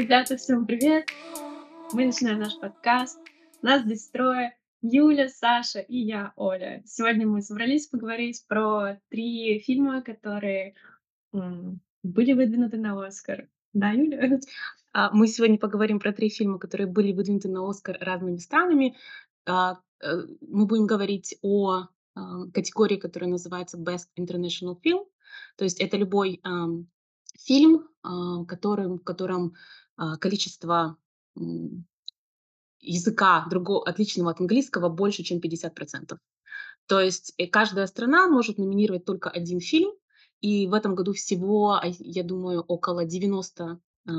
Ребята, всем привет! Мы начинаем наш подкаст. Нас здесь трое. Юля, Саша и я, Оля. Сегодня мы собрались поговорить про три фильма, которые были выдвинуты на Оскар. Да, Юля? А, Мы сегодня поговорим про три фильма, которые были выдвинуты на Оскар разными странами. А, э, Мы будем говорить о ам, категории, которая называется Best International Film. То есть это любой фильм, а, которым, в котором а, количество м, языка другого, отличного от английского больше, чем 50%. То есть э, каждая страна может номинировать только один фильм, и в этом году всего, а, я думаю, около 90, а,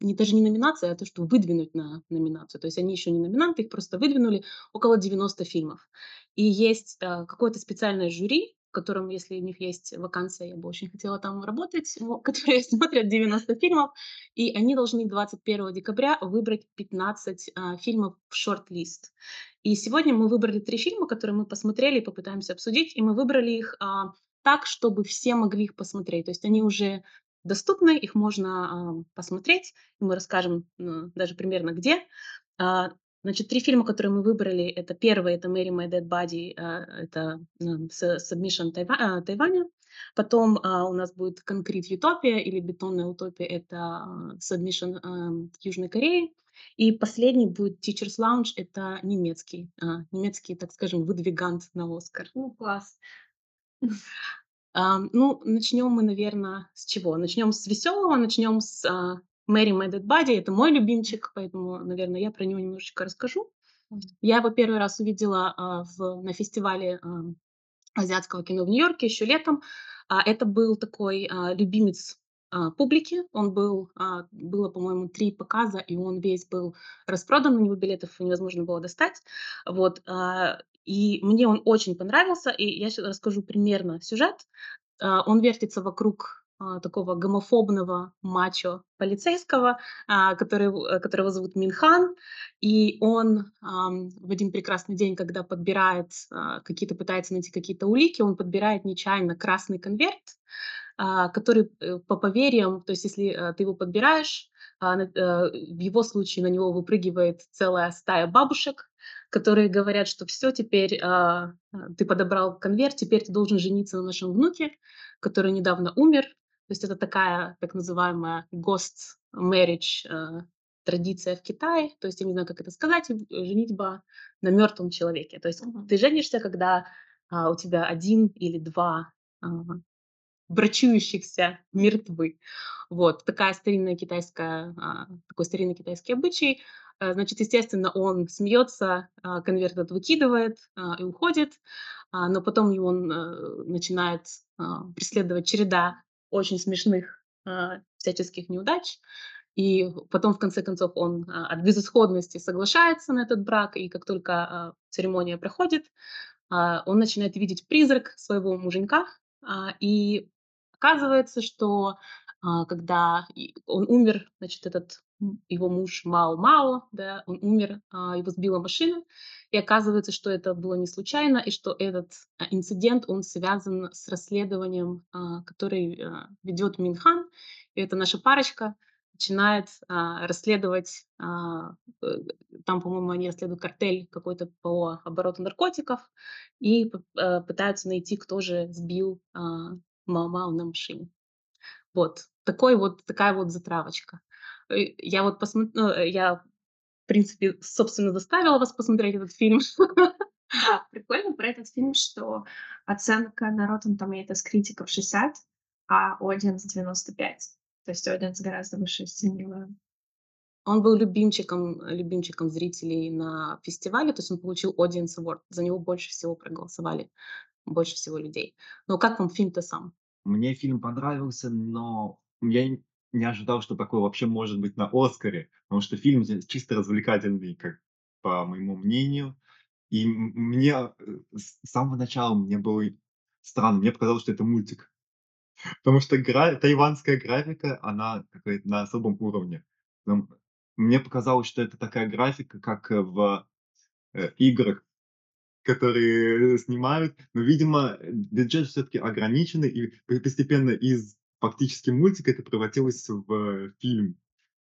не даже не номинаций, а то, что выдвинуть на номинацию. То есть они еще не номинанты, их просто выдвинули, около 90 фильмов. И есть а, какое-то специальное жюри, котором, если у них есть вакансия, я бы очень хотела там работать, которые смотрят 90 фильмов, и они должны 21 декабря выбрать 15 а, фильмов в шорт-лист. И сегодня мы выбрали три фильма, которые мы посмотрели и попытаемся обсудить, и мы выбрали их а, так, чтобы все могли их посмотреть. То есть они уже доступны, их можно а, посмотреть, и мы расскажем ну, даже примерно где. А, Значит, три фильма, которые мы выбрали, это первый, это «Marry My Dead Body», это Submission Тайва- а, Тайваня. Потом а, у нас будет «Concrete Utopia» или «Бетонная утопия», это Submission Южной Кореи. И последний будет Teacher's Lounge, это немецкий, немецкий, так скажем, выдвигант на Оскар. Ну, класс. Ну, начнем мы, наверное, с чего? Начнем с веселого, начнем с а, My Dead Body. Это мой любимчик, поэтому, наверное, я про него немножечко расскажу. Я его первый раз увидела а, в, на фестивале ам, азиатского кино в Нью-Йорке еще летом. А, это был такой а, любимец а, публики. Он был, а, было, по-моему, три показа, и он весь был распродан, на него билетов невозможно было достать. Вот, а, и мне он очень понравился, и я сейчас расскажу примерно сюжет. А, Он вертится вокруг а, такого гомофобного мачо полицейского, а, который, э, которого зовут Минхан, и он в один прекрасный день, когда подбирает а, какие-то, пытается найти какие-то улики, он подбирает нечаянно красный конверт, а, который э, по поверьям, то есть если э, ты его подбираешь, а, э, в его случае на него выпрыгивает целая стая бабушек, которые говорят, что все, теперь а, а, ты подобрал конверт, теперь ты должен жениться на нашем внуке, который недавно умер. То есть это такая так называемая ghost marriage э, традиция в Китае. То есть я не знаю, как это сказать, э, женитьба на мертвом человеке. То есть Мгм. ты женишься, когда а, у тебя один или два а, брачующихся мертвы. Вот такая старинная китайская, а, такой старинный китайский обычай. Э, Значит, естественно, он смеется, а, конверт этот выкидывает и уходит, но потом его он, э, начинает преследовать череда очень смешных а, всяческих неудач. И потом, в конце концов, он а, от безысходности соглашается на этот брак, и как только а, церемония проходит, а, он начинает видеть призрак своего муженька, а, и оказывается, что когда и он умер, значит, этот его муж Мао-Мао, да, он умер, а, его сбила машина, и оказывается, что это было не случайно, и что этот а, инцидент, он связан с расследованием, а, который а, ведет Минхан, и это наша парочка начинает а, расследовать а, э, там, по-моему, они расследуют картель какой-то по обороту наркотиков и э, пытаются найти, кто же сбил а, Мао-Мао на машине. Вот такой вот такая вот затравочка. Э, Я вот посмотрела, я в принципе, собственно, заставила вас посмотреть этот фильм. Да, прикольно про этот фильм, что оценка на Rotten Tomatoes критиков 60, а audience 95. То есть audience гораздо выше оценила. Он был любимчиком, любимчиком зрителей на фестивале, то есть он получил Audience Award. За него больше всего проголосовали, больше всего людей. Но как вам фильм-то сам? Мне фильм понравился, но я не ожидал, что такое вообще может быть на Оскаре, потому что фильм чисто развлекательный, как по моему мнению. И мне э, с самого начала мне было странно, мне показалось, что это мультик, потому что гра- тайванская графика, она какая-то на особом уровне. Нам- Мне показалось, что это такая графика, как в э, играх которые снимают. Но, видимо, э, бюджет все-таки ограниченный, и постепенно из фактически мультика это превратилось в э, фильм.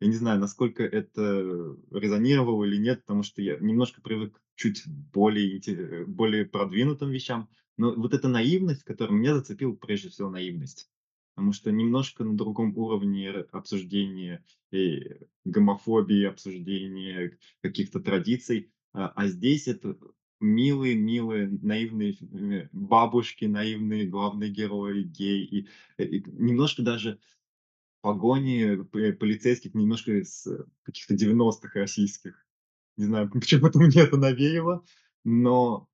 Я не знаю, насколько это резонировало или нет, потому что я немножко привык к чуть более более продвинутым вещам. Но вот эта наивность, которая меня зацепила, прежде всего, наивность. Потому что немножко на другом уровне обсуждения и гомофобии, обсуждения каких-то традиций. А, а здесь это милые милые наивные э, бабушки, наивные главные герои геи. И, э, и немножко даже погони п полицейских немножко из каких-то девяностых российских. Не знаю, почему-то мне это навеяло, но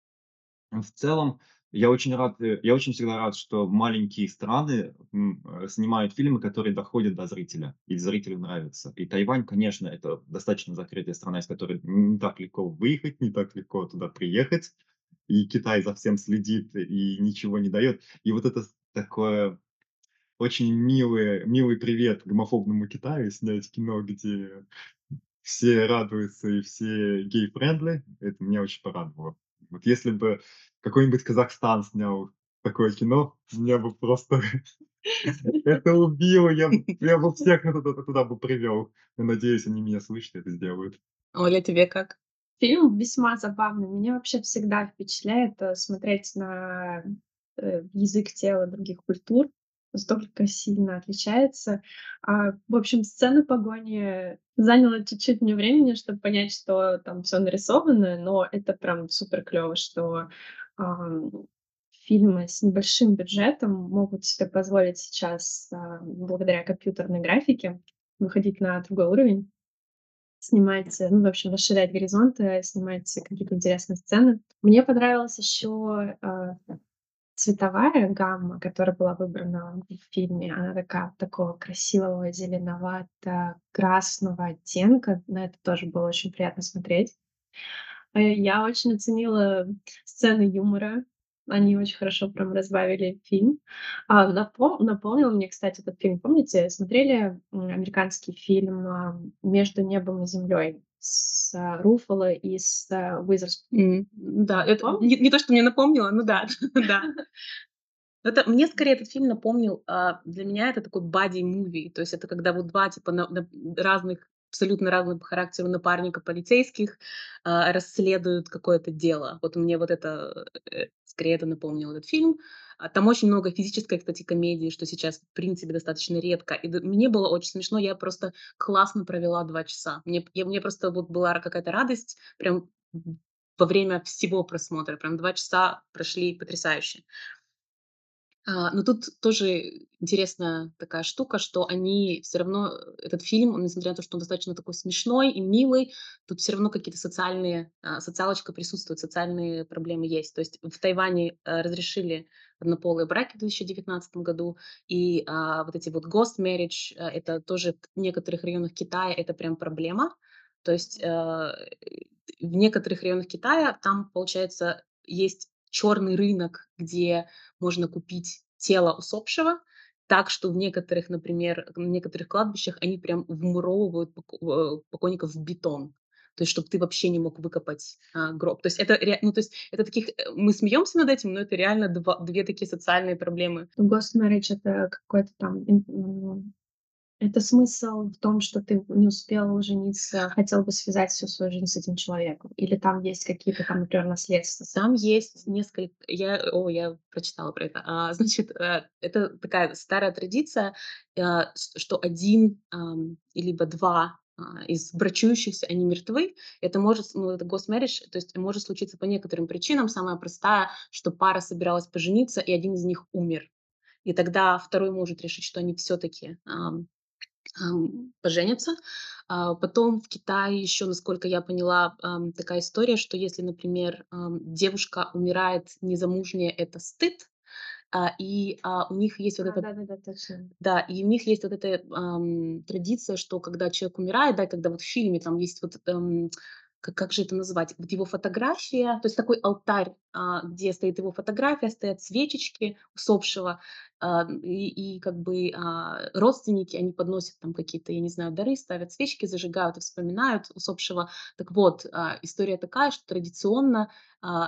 в целом я очень рад, э, я очень всегда рад, что маленькие страны, э, снимают фильмы, которые доходят до зрителя, и зрителю нравится. И Тайвань, конечно, это достаточно закрытая страна, из которой не так легко выехать, не так легко туда приехать. И Китай за всем следит и ничего не дает. И вот это такое очень милое милый привет гомофобному Китаю, снять кино, где все радуются и все gay-friendly, это меня очень порадовало. Вот если бы какой-нибудь Казахстан снял такое кино, меня бы просто это убило, я я бы всех туда туда бы привел. Я надеюсь, они меня слышат и это сделают. Оля, тебе как? Фильм весьма забавный. Меня вообще всегда впечатляет, э, смотреть на, э, язык тела других культур. Настолько сильно отличается. А, в общем, сцена погони заняло чуть-чуть мне времени, чтобы понять, что там всё нарисовано, но это прям супер клёво, что, фильмы с небольшим бюджетом могут себе позволить сейчас, а, благодаря компьютерной графике выходить на другой уровень. Снимать, э, ну, в общем, расширять горизонты, снимать какие-то интересные сцены. Мне понравилась ещё, а, цветовая гамма, которая была выбрана в фильме. Она такая такого красивого зеленовато-красного оттенка. На это тоже было очень приятно смотреть. Э, я очень оценила сцены юмора. Они очень хорошо прям разбавили фильм. А, напом напомнил мне, кстати, этот фильм. Помните, смотрели, американский фильм, а, "Между небом и землей" с Руффало и с Уизерс М, да, это не не то, что мне напомнило, но да, да. Это мне скорее этот фильм напомнил, а, для меня это такой buddy-movie. То есть это когда вот 2 типа на на разных, абсолютно разных по характеру напарника полицейских, а, расследуют какое-то дело. Вот мне вот это, э, скорее это напомнил этот фильм. А, там очень много физической, кстати, комедии, что сейчас, в принципе, достаточно редко. И мне было очень смешно. Я просто классно провела 2 часа. Мне я мне просто вот была какая-то радость прям во время всего просмотра. Прям 2 часа прошли потрясающе. А, но тут тоже интересная такая штука, что они всё равно, э, этот фильм, несмотря на то, что он достаточно такой смешной и милый, тут всё равно какие-то социальные, а, социалочка присутствует, социальные проблемы есть. То есть в Тайване, э, разрешили однополые браки в 2019 году, и, а, вот эти вот ghost marriage, э, это тоже в некоторых районах Китая это прям проблема. То есть, в некоторых районах Китая там, получается, есть черный рынок, где можно купить тело усопшего, так что в некоторых, например, на некоторых кладбищах они прям вмуровывают поко покойников в бетон. То есть чтоб ты вообще не мог выкопать, а, гроб. То есть это ну, то есть это таких, э, мы смеемся над этим, но это реально два 2 такие социальные проблемы. Ghost marriage- это какой-то там м это смысл в том, что ты не успел жениться, хотел бы связать всю свою жизнь с этим человеком? Или там есть какие-то там, например, наследства? Там есть несколько я о, я прочитала про это. А, значит, э, это такая старая традиция, с что 1, ам, либо 2, а, из брачующихся, они мертвы. Это может ну, это marriage, то есть может случиться по некоторым причинам. Самая простая, что пара собиралась пожениться, и 1 из них умер. И тогда 2 может решить, что они ам, поженятся. А, потом в Китае еще, насколько я поняла, такая история, что если, например, девушка умирает незамужняя- это стыд. А, и, а, у них есть вот А, эта да-да-да, точно. да, и у них есть вот эта, ам, традиция, что когда человек умирает, да, когда вот в фильме там есть вот, эм, как как же это назвать? Вот его фотография, то есть такой алтарь, а, где стоит его фотография, стоят свечечки усопшего, а, и и как бы, а, родственники, они подносят там какие-то, я не знаю, дары, ставят свечки, зажигают и вспоминают усопшего. Так вот, история такая, что традиционно,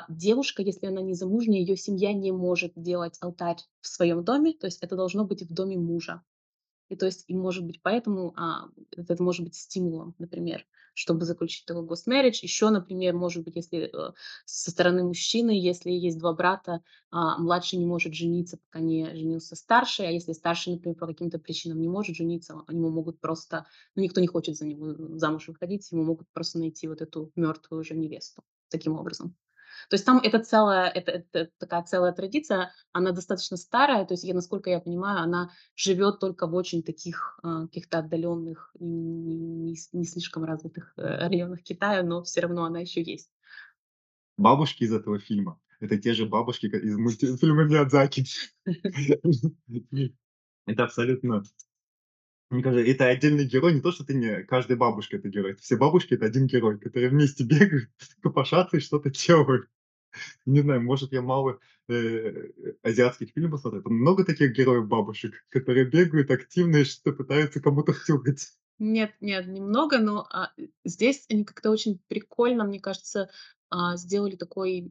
девушка, если она незамужняя, её семья не может делать алтарь в своем доме, то есть это должно быть в доме мужа. И то есть, и может быть поэтому а, это может быть стимулом, например, чтобы заключить такой госмеридж. Еще, например, может быть, если э, со стороны мужчины, если есть два брата, а, младший не может жениться, пока не женился старший, а если старший, например, по каким-то причинам не может жениться, ему могут просто, ну, никто не хочет за него замуж выходить, ему могут просто найти вот эту мертвую уже невесту таким образом. То есть там это целая, это, это такая целая традиция, она достаточно старая, то есть я, насколько я понимаю, она живет только в очень таких э, каких-то отдаленных, не, не слишком развитых э, районах Китая, но все равно она еще есть. Бабушки из этого фильма – это те же бабушки из мультфильма Миядзаки. Это абсолютно мне кажется, это отдельный герой, не то, что ты не каждая бабушка это герой. Все бабушки это один герой, которые вместе бегают, копошатся и что-то делают. Не знаю, может, я мало э, азиатских фильмов смотрю. Там много таких героев бабушек, которые бегают активно и что-то пытаются кому-то втюхать. Нет, нет, немного, но а, здесь они как-то очень прикольно, мне кажется, а, сделали такой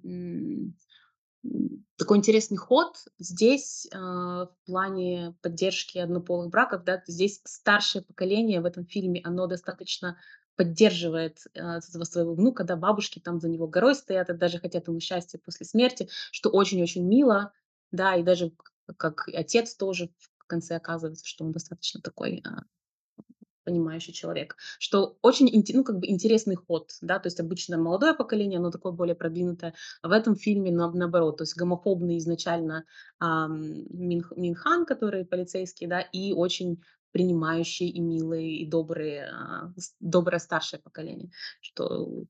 такой интересный ход. Здесь э, в плане поддержки однополых браков, да, здесь старшее поколение в этом фильме, оно достаточно поддерживает э, своего внука, да, бабушки там за него горой стоят и даже хотят ему счастья после смерти, что очень-очень мило, да, и даже как отец тоже в конце оказывается, что он достаточно такой э, понимающий человек, что очень ну, как бы интересный ход, да, то есть обычно молодое поколение, оно такое более продвинутое, а в этом фильме на, наоборот, то есть гомофобный изначально эм, Мин, Минхан, который полицейский, да, и очень принимающие и милые и добрые, э, доброе старшее поколение, что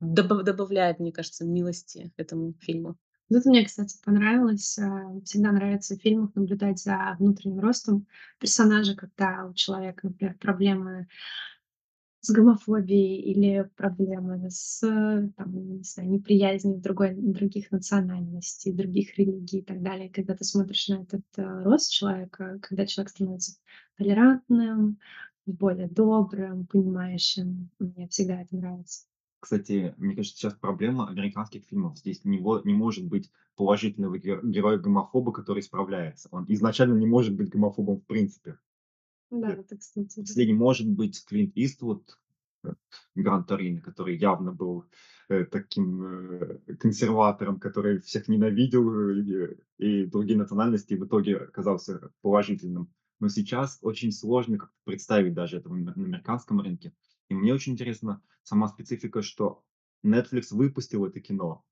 добавляет, мне кажется, милости этому фильму. Вот мне, кстати, понравилось. Э, всегда нравится в фильмах наблюдать за внутренним ростом персонажа, когда у человека, например, проблемы с гомофобией или проблемы с там, не знаю, неприязнью другой, других национальностей, других религий и так далее. Когда ты смотришь на этот э, рост человека, когда человек становится толерантным, более добрым, понимающим, мне всегда это нравится. Кстати, мне кажется, сейчас проблема американских фильмов. Здесь не, во- не может быть положительного ге- героя-гомофоба, который справляется. Он изначально не может быть гомофобом в принципе. Да, это, кстати, Если не может быть Клинт Иствуд, э, Гранд Торино, который явно был э, таким э, консерватором, который всех ненавидел э, и, и другие национальности, и в итоге оказался положительным. Но сейчас очень сложно как-то представить даже это на на американском рынке. И мне очень интересна сама специфика, что Netflix выпустил это кино.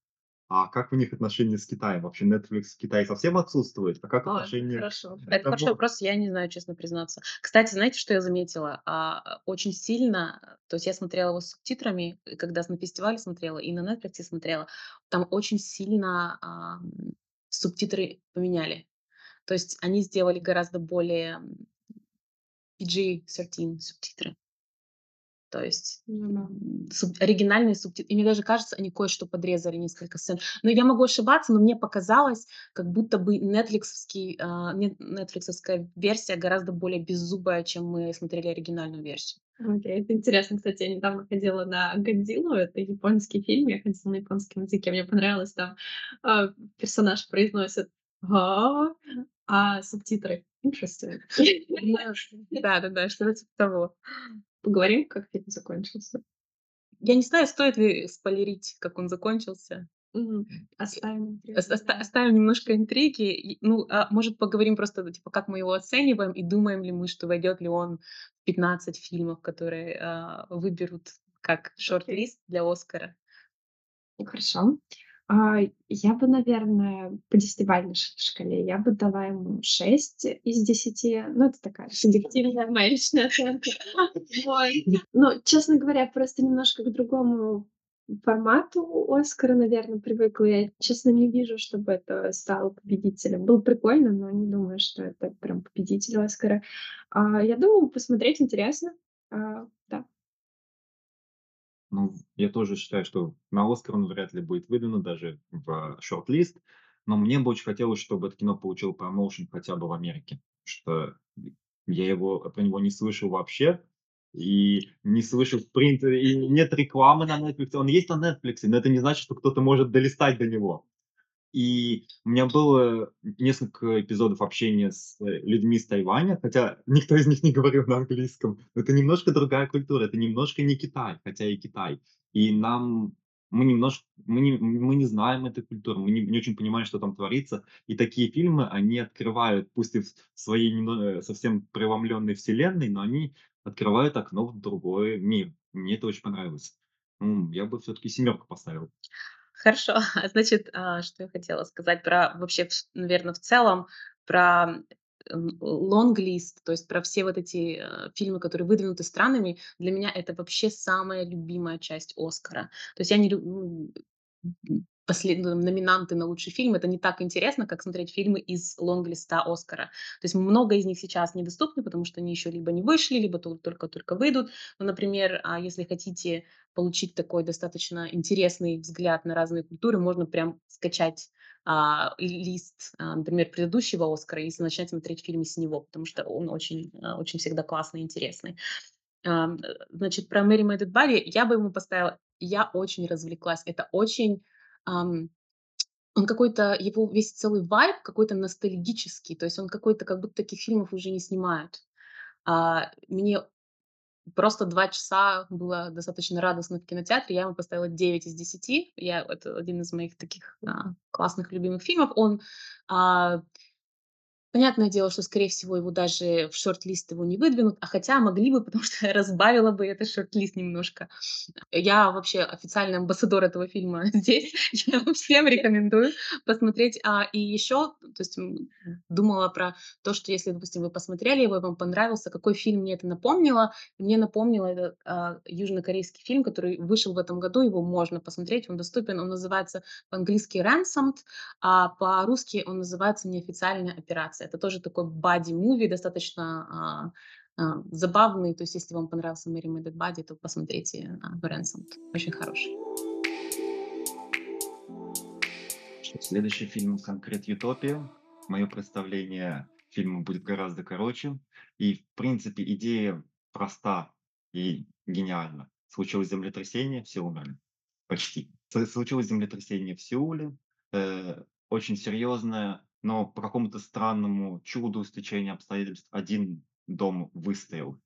А как у них отношения с Китаем? Вообще Netflix в Китае совсем отсутствует? А как Ой, отношения? хорошо. Это хороший вопрос, я не знаю, честно признаться. Кстати, знаете, что я заметила? А, очень сильно, то есть я смотрела его с субтитрами, когда на фестивале смотрела и на Netflix смотрела, там очень сильно а, субтитры поменяли. То есть они сделали гораздо более PG-13 субтитры. То есть суб- оригинальные субтитры. И мне даже кажется, они кое-что подрезали несколько сцен. Но я могу ошибаться, но мне показалось, как будто бы нетфликсовский, а, нет- нетфликсовская версия гораздо более беззубая, чем мы смотрели оригинальную версию. Окей, это интересно. Кстати, я недавно ходила на Годзиллу, это японский фильм, я ходила на японском языке, мне понравилось там, а, персонаж произносит «Га», а субтитры «Interesting». Да-да-да, что-то типа того. Поговорим, как фильм закончился. Я не знаю, стоит ли спойлерить, как он закончился. Оставим оста-. Оставим немножко интриги. Ну, а может, поговорим просто, типа, как мы его оцениваем и думаем ли мы, что войдет ли он в 15 фильмов, которые а, выберут как шорт-лист для Оскара. Хорошо. А, я бы, наверное, по десятибалльной шкале, я бы дала ему 6 из 10. Ну, это такая субъективная моя личная оценка. Вот. Ну, честно говоря, просто немножко к другому формату Оскара, наверное, привыкла. Я, честно, не вижу, чтобы это стало победителем. Было прикольно, но не думаю, что это прям победитель Оскара. А, я думаю, посмотреть интересно. А, да. Ну, я тоже считаю, что на Оскар он вряд ли будет выдвинут даже в шорт-лист. Но мне бы очень хотелось, чтобы это кино получило промоушен хотя бы в Америке. Что я его, про него не слышал вообще. И не слышал, в принципе, и нет рекламы на Netflix. Он есть на Netflix, но это не значит, что кто-то может долистать до него. И у меня было несколько эпизодов общения с э, людьми с Тайваня, хотя никто из них не говорил на английском. Это немножко другая культура, это немножко не Китай, хотя и Китай. И нам мы немножко мы не мы не знаем этой культуры, мы не не очень понимаем, что там творится. И такие фильмы, они открывают, пусть и в своей э, совсем преломленной вселенной, но они открывают окно в другой мир. Мне это очень понравилось. Я бы все-таки семерку поставил. Хорошо. Значит, а, что я хотела сказать про вообще, наверное, в целом про лонглист, то есть про все вот эти э, фильмы, которые выдвинуты странами, для меня это вообще самая любимая часть Оскара. То есть я не люблю послед... ну, номинанты на лучший фильм, это не так интересно, как смотреть фильмы из лонглиста Оскара. То есть много из них сейчас недоступны, потому что они еще либо не вышли, либо только-только выйдут. Ну, например, а если хотите получить такой достаточно интересный взгляд на разные культуры, можно прям скачать а, лист, а, например, предыдущего Оскара, если начать смотреть фильмы с него, потому что он очень, очень всегда классный и интересный. А, значит, про Мэри Мэддет Барри я бы ему поставила, я очень развлеклась, это очень он какой-то, его весь целый вайб какой-то ностальгический, то есть он какой-то, как будто таких фильмов уже не снимают. А, мне просто два часа было достаточно радостно в кинотеатре, я ему поставила 9 из 10. Я, это один из моих таких а, классных любимых фильмов. Он а, Понятное дело, что, скорее всего, его даже в шорт-лист его не выдвинут, а хотя могли бы, потому что разбавила бы это шорт-лист немножко. Я вообще официальный амбассадор этого фильма здесь. Я всем рекомендую посмотреть. А, и еще, то есть думала про то, что если, допустим, вы посмотрели его, и вам понравился, какой фильм мне это напомнило. Мне напомнило это а, южнокорейский фильм, который вышел в этом году, его можно посмотреть, он доступен, он называется по-английски «Ransomed», а по-русски он называется «Неофициальная операция». Это тоже такой бади-муви, достаточно а, а, забавный. То есть, если вам понравился Мэри Мэддет Бади, то посмотрите а, Ransomed. Очень хороший. Следующий фильм «Конкрет Ютопия». Мое представление фильма будет гораздо короче. И, в принципе, идея проста и гениальна. Случилось землетрясение, все умерли. Почти. Случилось землетрясение в Сеуле. Э, очень серьезное, но по какому-то странному чуду, стечению обстоятельств один дом выстоял.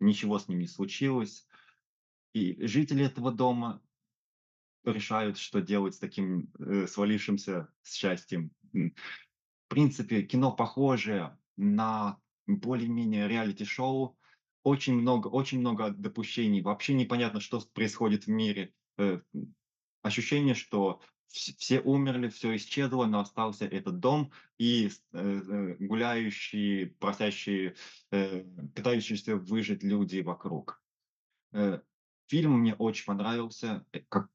Ничего с ним не случилось. И жители этого дома решают, что делать с таким э, свалившимся счастьем. В принципе, кино похожее на более-менее реалити-шоу. Очень много, очень много допущений. Вообще непонятно, что происходит в мире. Э, ощущение, что все умерли, все исчезло, но остался этот дом и э, э, гуляющие, просящие, э, пытающиеся выжить люди вокруг. Э, фильм мне очень понравился, э, как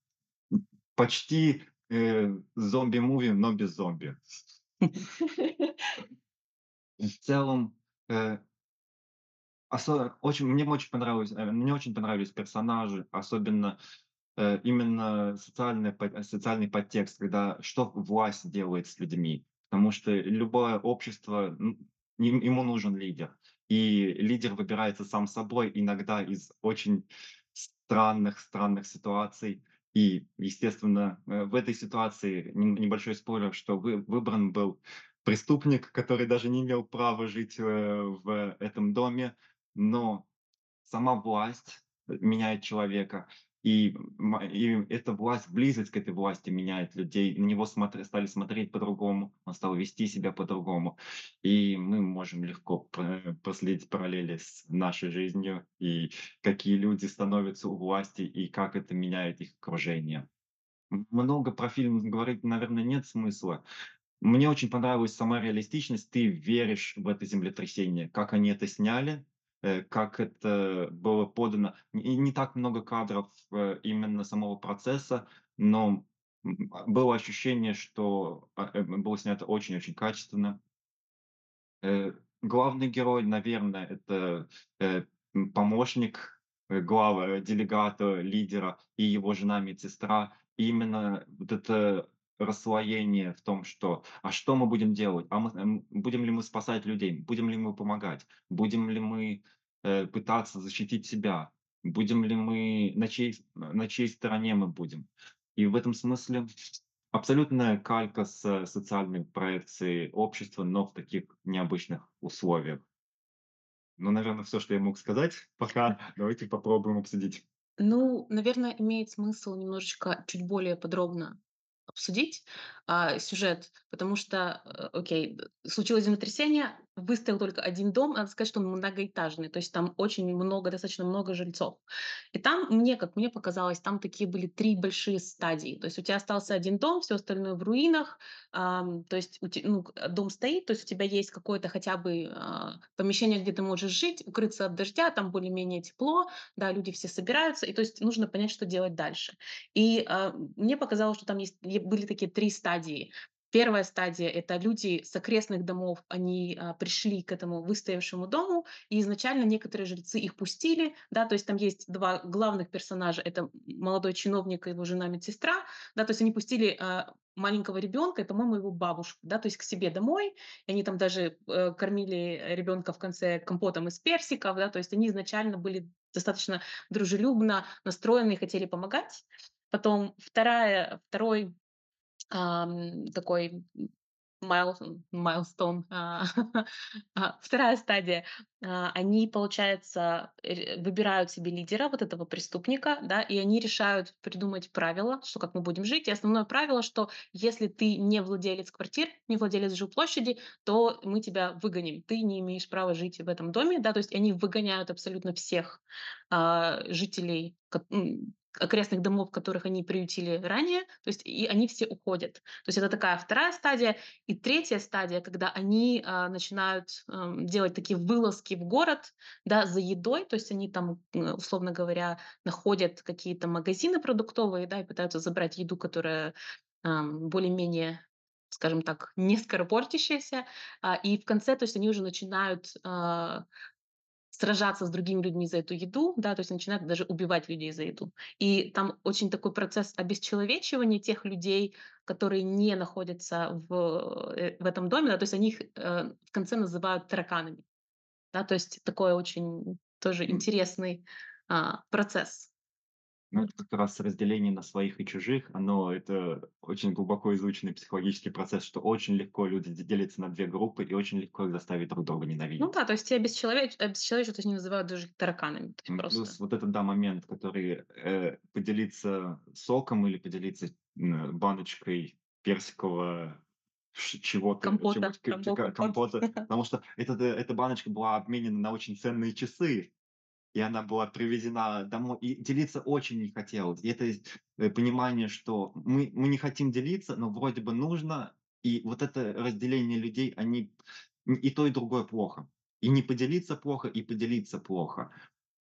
почти э, зомби-муви, но без зомби. В целом, э, очень, мне очень понравилось, мне очень понравились персонажи, особенно именно социальный социальный подтекст, когда что власть делает с людьми. Потому что любое общество, ему нужен лидер. И лидер выбирается сам собой, иногда из очень странных странных ситуаций. И, естественно, э, в этой ситуации небольшой спойлер, что вы выбран был преступник, который даже не имел права жить, э, в этом доме, но сама власть меняет человека. И, и эта власть, близость к этой власти меняет людей. На него смотри, стали смотреть по-другому, он стал вести себя по-другому. И мы можем легко проследить параллели с нашей жизнью, и какие люди становятся у власти, и как это меняет их окружение. Много про фильм говорить, наверное, нет смысла. Мне очень понравилась сама реалистичность. Ты веришь в это землетрясение, как они это сняли, как это было подано. И не так много кадров э, именно самого процесса, но а, было ощущение, что а, э, было снято очень-очень качественно. Главный герой, наверное, это помощник главы, делегата, лидера и его жена, медсестра. Именно вот это расслоение в том, что а что мы будем делать? А мы, будем ли мы спасать людей? Будем ли мы помогать? Будем ли мы э, пытаться защитить себя? Будем ли мы, на чьей, на чьей стороне мы будем? И в этом смысле Абсолютная калька с социальной проекцией общества, но в таких необычных условиях. Ну, наверно, всё, что я мог сказать пока. Давайте попробуем обсудить. Ну, наверно, имеет смысл немножечко чуть более подробно обсудить, а, сюжет, потому что, э, окей, случилось землетрясение, выстоял только 1 дом. Надо сказать, что он многоэтажный, то есть там очень много, достаточно много жильцов. И там, мне, как мне показалось, там такие были 3 большие стадии. То есть у тя остался 1 дом, всё остальное в руинах. Ам, то есть ну, к дом стоит, то есть у тебя есть какое-то хотя бы, а, помещение, где ты можешь жить, укрыться от дождя, там более-менее тепло, да, люди все собираются, и то есть нужно понять, что делать дальше. И, а, мне показалось, что там есть были такие 3 стадии. 1 стадия- это люди с окрестных домов, они, а, пришли к этому выстоявшему дому, и изначально некоторые жильцы их пустили, да, то есть там есть 2 главных персонажа: это молодой чиновник и его жена-медсестра, да, то есть они пустили, а, маленького ребенка и, по-моему, его бабушку, да, то есть к себе домой. И они там даже, э, кормили ребенка в конце компотом из персиков, да, то есть они изначально были достаточно дружелюбно настроены и хотели помогать. Потом вторая 2, ам, такой м майлз milestone, а, а, 2 стадия. А, они, получается, выбирают себе лидера, вот этого преступника, да, и они решают придумать правила, что как мы будем жить. И основное правило, что если ты не владелец квартир, не владелец жилплощади, то мы тебя выгоним. Ты не имеешь права жить в этом доме, да. То есть они выгоняют абсолютно всех, жителей, окрестных домов, которых они приютили ранее, то есть и они все уходят. То есть это такая 2 стадия. И 3 стадия, когда они, а, начинают, ам, делать такие вылазки в город, да, за едой. То есть они там, условно говоря, находят какие-то магазины продуктовые, да, и пытаются забрать еду, которая, ам, более-менее, скажем так, не скоропортящаяся. А, и в конце, то есть они уже начинают, а, сражаться с другими людьми за эту еду, да, то есть начинают даже убивать людей за еду. И там очень такой процесс обесчеловечивания тех людей, которые не находятся в, э, в этом доме, да, то есть они их, э, в конце называют тараканами. Да, то есть такой очень тоже интересный, а, процесс. Ну, это как раз разделение на своих и чужих. Оно это очень глубоко изученный психологический процесс, что очень легко люди де делятся на 2 группы, и очень легко их заставить друг друга Ну ненавидеть. да, то есть те обесчеловеч обесчеловечивают, то есть они называют даже тараканами, М, просто. плюс вот этот, да, момент, который, э, поделиться соком или поделиться, м, баночкой персикового чего-то, Компота, чего-то, ч ка рамбо-компот. компота. Потому что этот эта баночка была обменена на очень ценные часы, и она была привезена домой, и делиться очень не хотелось. И это э, понимание, что мы мы не хотим делиться, но вроде бы нужно. И вот это разделение людей, они и то, и другое плохо. И не поделиться плохо, и поделиться плохо.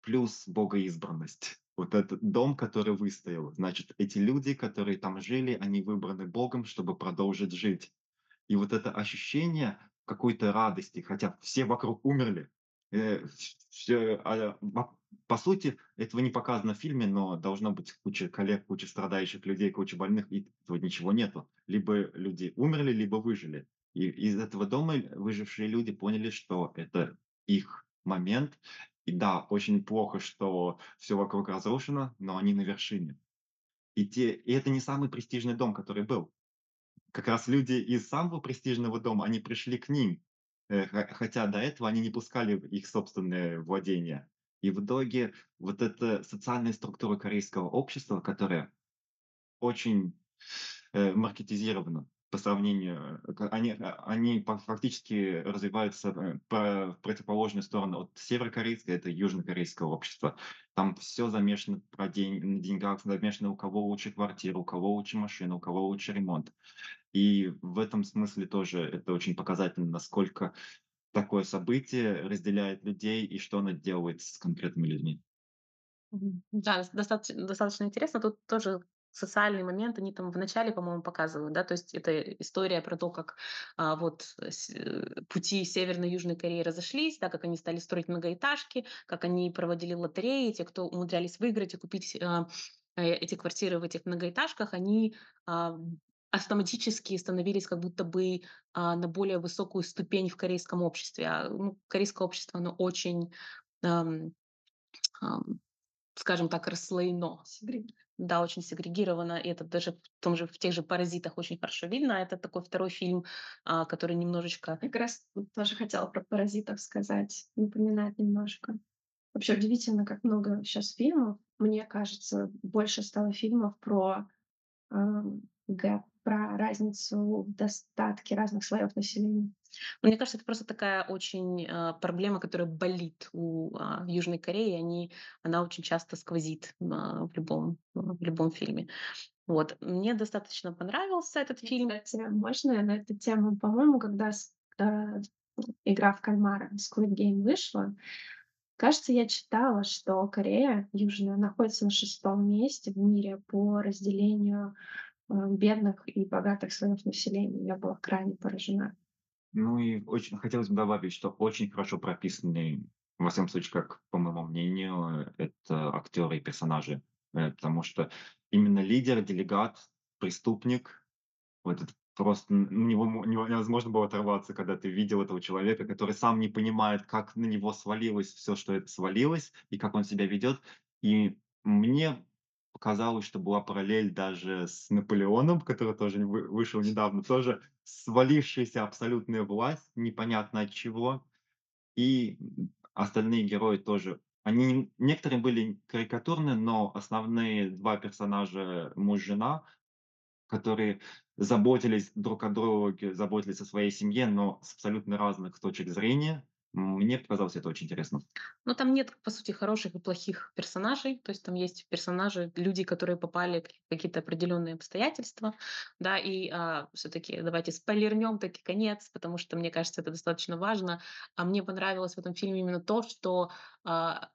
Плюс богоизбранность. Вот этот дом, который выстоял, значит, эти люди, которые там жили, они выбраны Богом, чтобы продолжить жить. И вот это ощущение какой-то радости, хотя все вокруг умерли, э, вс всё, а, по сути, этого не показано в фильме, но должно быть куча коллег, куча страдающих людей, куча больных, и тут ничего нету. Либо люди умерли, либо выжили. И из этого дома выжившие люди поняли, что это их момент. И да, очень плохо, что всё вокруг разрушено, но они на вершине. И те и это не самый престижный дом, который был. Как раз люди из самого престижного дома, они пришли к ним, хотя до этого они не пускали их собственные владения. И в итоге вот эта социальная структура корейского общества, которая очень, э, маркетизирована по сравнению, э, они, а, они фактически развиваются, э, по в противоположную сторону от северокорейской, это южнокорейского общества. Там всё замешано про день на деньгах, замешано, у кого лучше квартира, у кого лучше машина, у кого лучше ремонт. И в этом смысле тоже это очень показательно, насколько такое событие разделяет людей и что оно делает с конкретными людьми. Да, с достаточ достаточно интересно. Тут тоже социальный момент. Они там в начале, по-моему, показывают, да, то есть это история про то, как, а, вот с э, пути Северной и Южной Кореи разошлись, да, как они стали строить многоэтажки, как они проводили лотереи. Те, кто умудрялись выиграть и купить, а, э, эти квартиры в этих многоэтажках, они, ам, автоматически становились как будто бы, а, на более высокую ступень в корейском обществе. А, ну, корейское общество, оно очень, ам, ам, скажем так, расслоено. Да, очень сегрегировано, и это даже в том же, в тех же «Паразитах» очень хорошо видно. Это такой второй фильм, а, который немножечко Как раз тоже хотела про «Паразитов» сказать. Напоминает немножко. Вообще удивительно, как много сейчас фильмов. Мне кажется, больше стало фильмов про, ам, гэп, про разницу в достатке разных слоев населения. Мне кажется, это просто такая очень, а, проблема, которая болит у, а, Южной Кореи. Они она очень часто сквозит, а, в любом в любом фильме. Вот. Мне достаточно понравился этот фильм. кстати, можно я на эту тему? По-моему, когда а, "Игра в кальмара" Squid Game вышла, кажется, я читала, что Корея Южная находится на шестом месте в мире по разделению, а, бедных и богатых слоев населения. Я была крайне поражена. Ну и очень хотелось бы добавить, что очень хорошо прописаны, во всяком случае, как по моему мнению, это актеры и персонажи. Э, потому что именно лидер, делегат, преступник, вот это просто него мо нево невозможно было оторваться, когда ты видел этого человека, который сам не понимает, как на него свалилось все, что это свалилось, и как он себя ведет. И мне показалось, что была параллель даже с Наполеоном, который тоже вы вышел недавно, тоже свалившаяся абсолютная власть, непонятно от чего. И, остальные герои тоже. Они некоторые были карикатурны, но основные 2 персонажа, муж-жена, которые заботились друг о друге, заботились о своей семье, но с абсолютно разных точек зрения. Мне показалось это очень интересно. Но там нет, по сути, хороших и плохих персонажей. То есть там есть персонажи, люди, которые попали в какие-то определенные обстоятельства. Да, и а, все-таки давайте спойлернем таки конец, потому что мне кажется, это достаточно важно. А мне понравилось в этом фильме именно то, что а,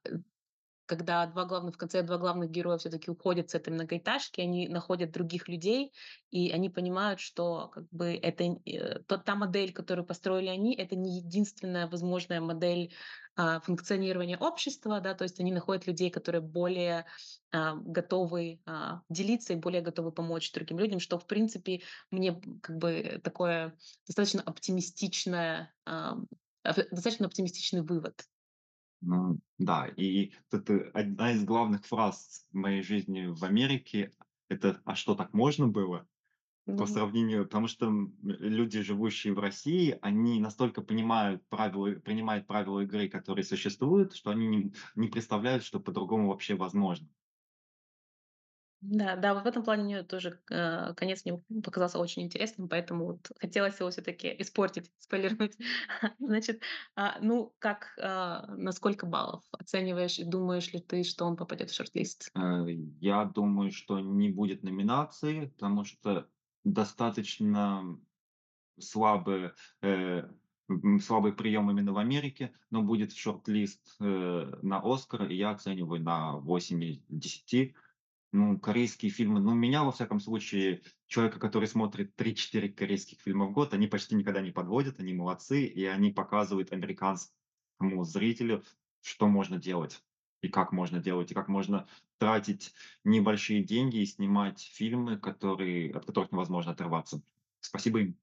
когда два главных в конце два главных героя все-таки уходят с этой многоэтажки, они находят других людей, и они понимают, что как бы это э, то- та модель, которую построили они, это не единственная возможная модель а, функционирования общества, да, то есть они находят людей, которые более а, готовы а, делиться и более готовы помочь другим людям, что в принципе мне как бы такое достаточно оптимистичное, а, достаточно оптимистичный вывод. Ну да, и это одна из главных фраз в моей жизни в Америке- это: "А что, так можно было?" По Ну, сравнению потому что, люди, живущие в России, они настолько понимают правила принимают правила игры, которые существуют, что они не не представляют, что по-другому вообще возможно. Да, да, в этом плане мне тоже э, конец мне показался очень интересным, поэтому вот хотелось его все-таки испортить, спойлернуть. Значит, а, ну как, а, на сколько баллов оцениваешь и думаешь ли ты, что он попадет в шорт-лист? Э, я думаю, что не будет номинации, потому что достаточно слабые, э, слабый прием именно в Америке, но будет шорт-лист, э, на "Оскар", и я оцениваю на 8 из 10. Ну, корейские фильмы, ну, меня, во всяком случае, человека, который смотрит три-четыре корейских фильма в год, они почти никогда не подводят, они молодцы, и они показывают американскому зрителю, что можно делать, и как можно делать, и как можно тратить небольшие деньги и снимать фильмы, которые от которых невозможно оторваться. Спасибо им.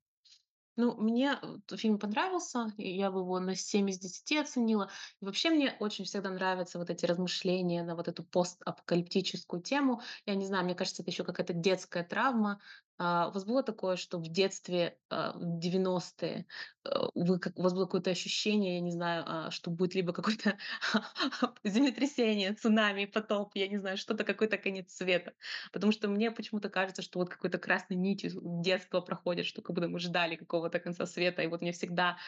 Ну, мне э, фильм понравился, я бы его на 7 из десяти оценила. И вообще мне очень всегда нравятся вот эти размышления на вот эту постапокалиптическую тему. Я не знаю, мне кажется, это еще какая-то детская травма. А, у вас было такое, что в детстве, а, в 90-е, э, вы как у вас было какое-то ощущение, я не знаю, а, что будет либо какое-то землетрясение, цунами, потоп, я не знаю, что-то, какой-то конец света. Потому что мне почему-то кажется, что вот какой-то красной нитью детство проходит, что как будто мы ждали какого-то конца света. И вот мне всегда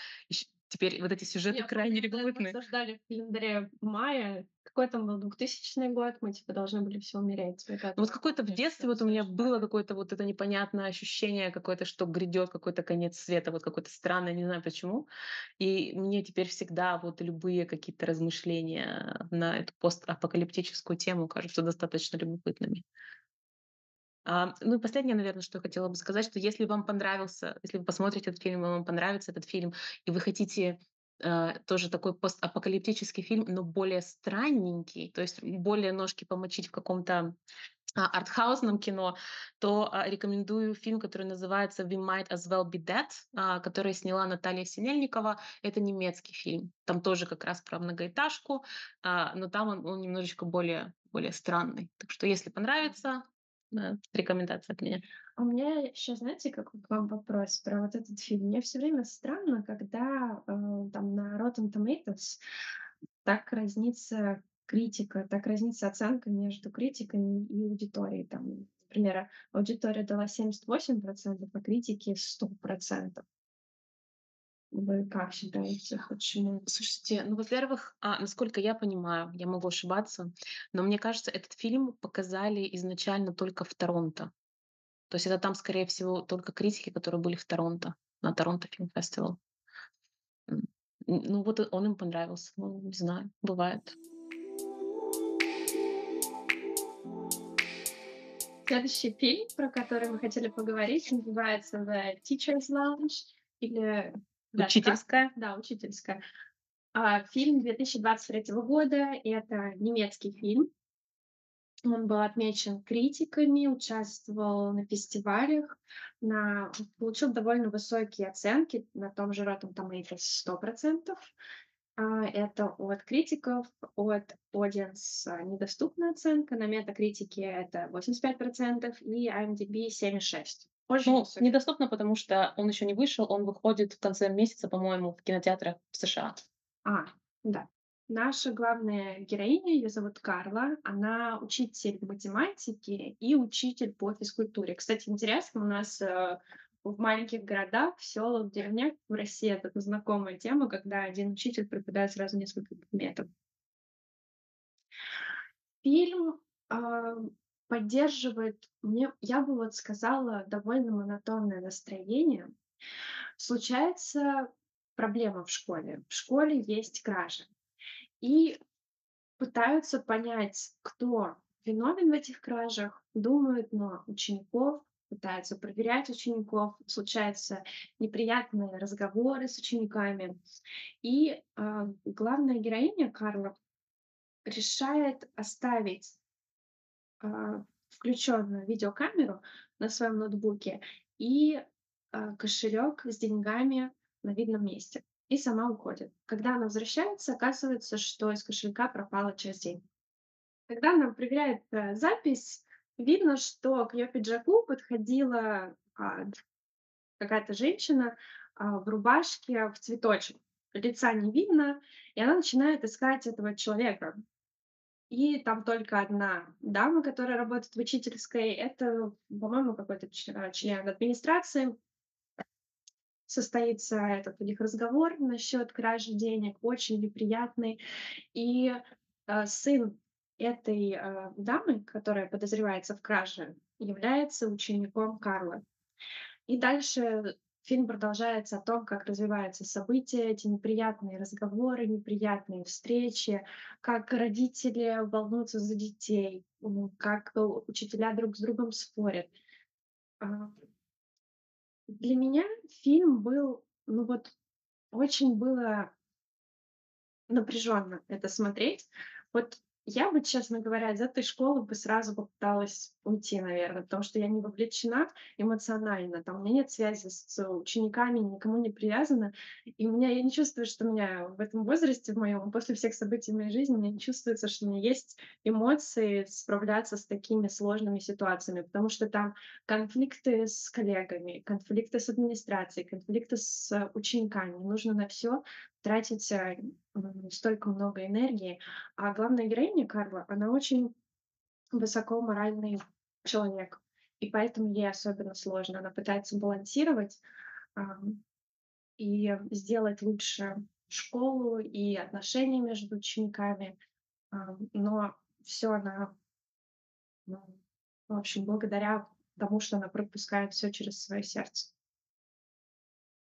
теперь вот эти сюжеты Я крайне когда мы любопытны. обсуждали в календаре мая, какой там был двухтысячный год, мы типа должны были все умереть. Вот Но вот какое-то в детстве вот у меня было ждали. какое-то вот это непонятное ощущение какое-то, что грядет какой-то конец света, вот какой-то странный, не знаю почему. И мне теперь всегда вот любые какие-то размышления на эту постапокалиптическую тему кажутся достаточно любопытными. А, ну и последнее, наверное, что я хотела бы сказать, что если вам понравился, если вы посмотрите этот фильм, вам понравится этот фильм, и вы хотите э, тоже такой постапокалиптический фильм, но более странненький, то есть более ножки помочить в каком-то а, артхаусном кино, то а, рекомендую фильм, который называется "We Might As Well Be Dead", который сняла Наталья Синельникова. Это немецкий фильм. Там тоже как раз про многоэтажку, но там он, он немножечко более более странный. Так что, если понравится, да, рекомендация от меня. А у меня еще, знаете, как к вам вопрос про вот этот фильм. Мне все время странно, когда э, там на Rotten Tomatoes так разнится критика, так разнится оценка между критиками и аудиторией. Там, например, аудитория дала 78%, а критики 100%. Вы как считаете, почему? Слушайте, ну, во-первых, а, насколько я понимаю, я могу ошибаться, но мне кажется, этот фильм показали изначально только в Торонто. То есть это там, скорее всего, только критики, которые были в Торонто, на Торонто Фильм Фестивал. Ну вот он им понравился, ну не знаю, бывает. Следующий фильм, про который мы хотели поговорить, называется The Teacher's Lounge или да, Учительская? Да, учительская. А, фильм 2023 года. Это немецкий фильм. Он был отмечен критиками, участвовал на фестивалях, на... получил довольно высокие оценки, на том же Rotten Tomatoes 100%. А, это от критиков, от audience недоступная оценка, на метакритике это 85% и IMDb 76%. Ну, недоступно, потому что он еще не вышел, он выходит в конце месяца, по-моему, в кинотеатрах в США. А, да. Наша главная героиня, ее зовут Карла, она учитель математики и учитель по физкультуре. Кстати, интересно, у нас э, в маленьких городах, в селах, в деревнях в России это знакомая тема, когда один учитель преподает сразу несколько предметов. Фильм э, поддерживает, мне, я бы вот сказала, довольно монотонное настроение. Случается проблема в школе. В школе есть кражи. И пытаются понять, кто виновен в этих кражах, думают на учеников, пытаются проверять учеников, случаются неприятные разговоры с учениками. И э, главная героиня Карла решает оставить включенную видеокамеру на своем ноутбуке и а, кошелек с деньгами на видном месте. И сама уходит. Когда она возвращается, оказывается, что из кошелька пропала часть денег. Когда она проверяет э, запись, видно, что к ее пиджаку подходила а, какая-то женщина а, в рубашке в цветочек. Лица не видно, и она начинает искать этого человека. И там только одна дама, которая работает в учительской. Это, по-моему, какой-то член, член администрации. Состоится этот у них разговор насчет кражи денег, очень неприятный. И э, сын этой э, дамы, которая подозревается в краже, является учеником Карла. И дальше Фильм продолжается о том, как развиваются события, эти неприятные разговоры, неприятные встречи, как родители волнуются за детей, как учителя друг с другом спорят. А, для меня фильм был, ну вот, очень было напряженно это смотреть. Вот я бы, честно говоря, из этой школы бы сразу попыталась уйти, наверное, потому что я не вовлечена эмоционально. Там у меня нет связи с учениками, никому не привязана. И у меня я не чувствую, что у меня в этом возрасте в моем, после всех событий в моей жизни, мне не чувствуется, что у меня есть эмоции справляться с такими сложными ситуациями, потому что там конфликты с коллегами, конфликты с администрацией, конфликты с учениками. Нужно на все тратить э, столько много энергии. А главная героиня Карла, она очень высоко моральный человек. И поэтому ей особенно сложно. Она пытается балансировать э, и сделать лучше школу и отношения между учениками. Э, но все она, ну, в общем, благодаря тому, что она пропускает все через свое сердце.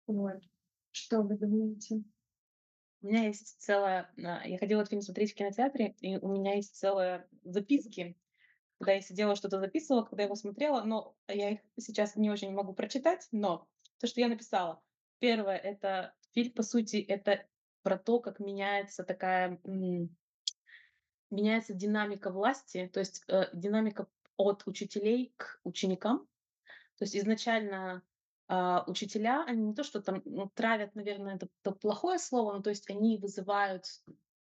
Вот. Что вы думаете? У меня есть целая... А, я ходила этот фильм смотреть в кинотеатре, и у меня есть целые записки, когда я сидела, что-то записывала, когда я его смотрела, но я их сейчас не очень могу прочитать, но то, что я написала. Первое — это фильм, по сути, это про то, как меняется такая... меняется динамика власти, то есть э, динамика от учителей к ученикам. То есть изначально учителя, они не то, что там ну, травят, наверное, это, это плохое слово, но то есть они вызывают,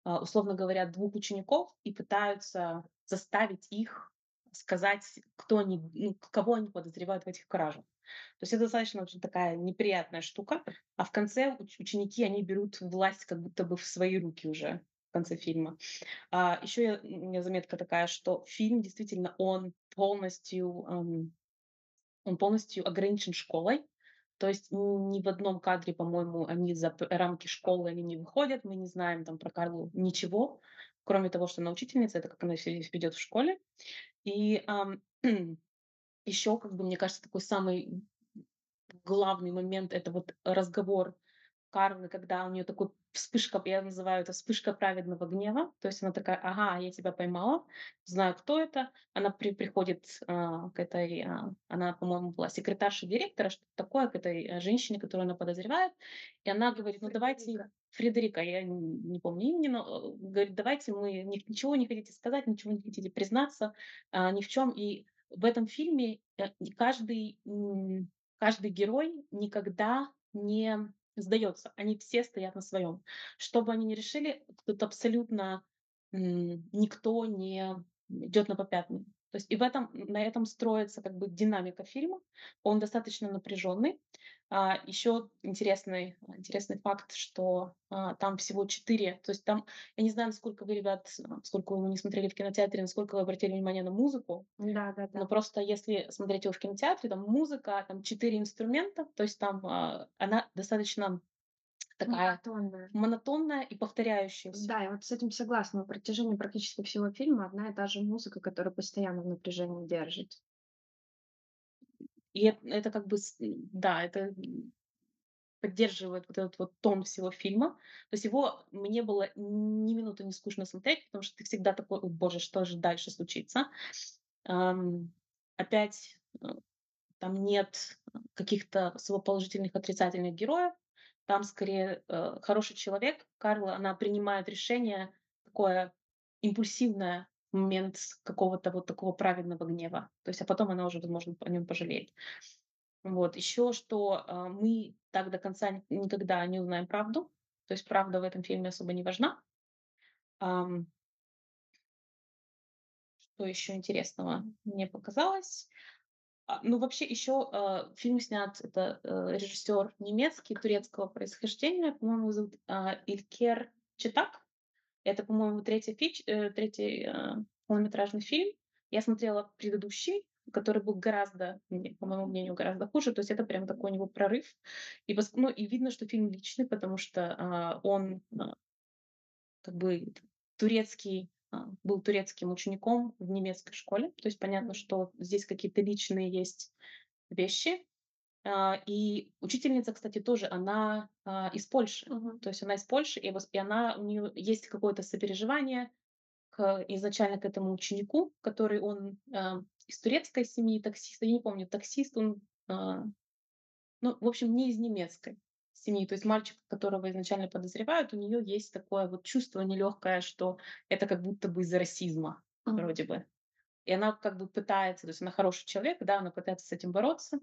а, условно говоря, двух учеников и пытаются заставить их сказать, кто они, ну, кого они подозревают в этих кражах. То есть это достаточно очень такая неприятная штука. А в конце уч- ученики, они берут власть как будто бы в свои руки уже в конце фильма. А, еще я, у меня заметка такая, что фильм действительно, он полностью, эм, он полностью ограничен школой. То есть ни в одном кадре, по-моему, они за рамки школы они не выходят. Мы не знаем там про Карлу ничего, кроме того, что она учительница, это как она себя ведет в школе. И ам, еще, как бы, мне кажется, такой самый главный момент- это вот разговор Карлы, когда у нее такой вспышка, я называю это вспышка праведного гнева. То есть она такая: "Ага, я тебя поймала, знаю, кто это". Она при приходит, а, к этой, а, она, по-моему, была секретаршей директора, что-то такое, к этой, э, женщине, которую она подозревает. И она говорит: "Ну, давайте" Фредерика. Я не помню имени, но, э, говорит: "Давайте мы ни ничего не хотите сказать, ничего не хотите признаться, а, ни в чем". И в этом фильме, э, каждый, каждый герой никогда не сдается. Они все стоят на своем. Что бы они ни решили, тут абсолютно, никто не идет на попятную. То есть и в этом на этом строится как бы динамика фильма. Он достаточно напряженный. А, еще интересный интересный факт, что, а, там всего 4, то есть там, я не знаю, насколько вы, ребят, сколько вы не смотрели в кинотеатре, насколько вы обратили внимание на музыку. Да-да-да. Но просто если смотреть его в кинотеатре, там музыка, там 4 инструмента, то есть там, а, она достаточно такая Монотонная. монотонная и повторяющаяся. Да, я вот с этим согласна. На протяжении практически всего фильма одна и та же музыка, которая постоянно в напряжении держит. И эт это как бы да, это, поддерживает вот этот вот тон всего фильма. То есть его мне было ни минуты не скучно смотреть, потому что ты всегда такой: "О боже, что же дальше случится?" Ам, опять, э, там нет, каких-то особо положительных, отрицательных героев. Там скорее, э, хороший человек. Карла, она принимает решение такое импульсивное в момент какого-то вот такого праведного гнева. То есть, а потом она уже, возможно, о нем пожалеет. Вот. Еще что, а, мы так до конца никогда не узнаем правду. То есть правда в этом фильме особо не важна. Ам, что еще интересного мне показалось? А, ну, вообще, еще, э, фильм снят, это, э, режиссер немецкий, турецкого происхождения, по-моему, зовут, а, Илькер Читак. Это, по-моему, третий фич э, 3, э, полнометражный фильм. Я смотрела предыдущий, который был гораздо, по моему мнению, гораздо хуже. То есть это прям такой у него прорыв. И ну, и видно, что фильм личный, потому что, а, он, а, как бы турецкий, а, был турецким учеником в немецкой школе. То есть понятно, что здесь какие-то личные есть вещи. А, и учительница, кстати, тоже, она, а, из Польши. Мгм. То есть она из Польши, и и она у нее есть какое-то сопереживание к изначально к этому ученику, который он, а, из турецкой семьи, таксист. Я не помню, таксист он, а, ну, в общем, не из немецкой семьи. То есть мальчик, которого изначально подозревают, у нее есть такое вот чувство нелегкое, что это как будто бы из-за расизма Мгм. вроде бы. И она как бы пытается, то есть она хороший человек, да, она пытается с этим бороться,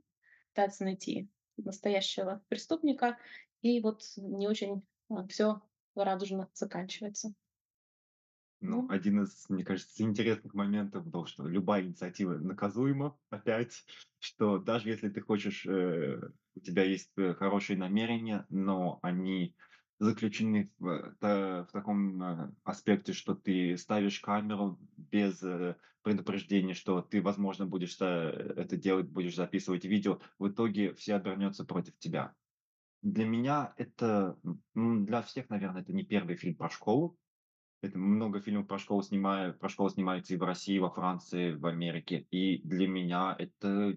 пытается найти настоящего преступника, и вот не очень, все радужно заканчивается. Ну, Ну, один из, мне кажется, интересных моментов был, что любая инициатива наказуема опять, что даже если ты хочешь, э, у тебя есть э, хорошие намерения, но они заключены в, в таком э, аспекте, что ты ставишь камеру без э, предупреждения, что ты, возможно, будешь это делать, будешь записывать видео, в итоге все обернется против тебя. Для меня это, для всех, наверное, это не первый фильм про школу, это много фильмов про школу снимаю про школу снимается и в России, и во Франции, в Америке. И для меня это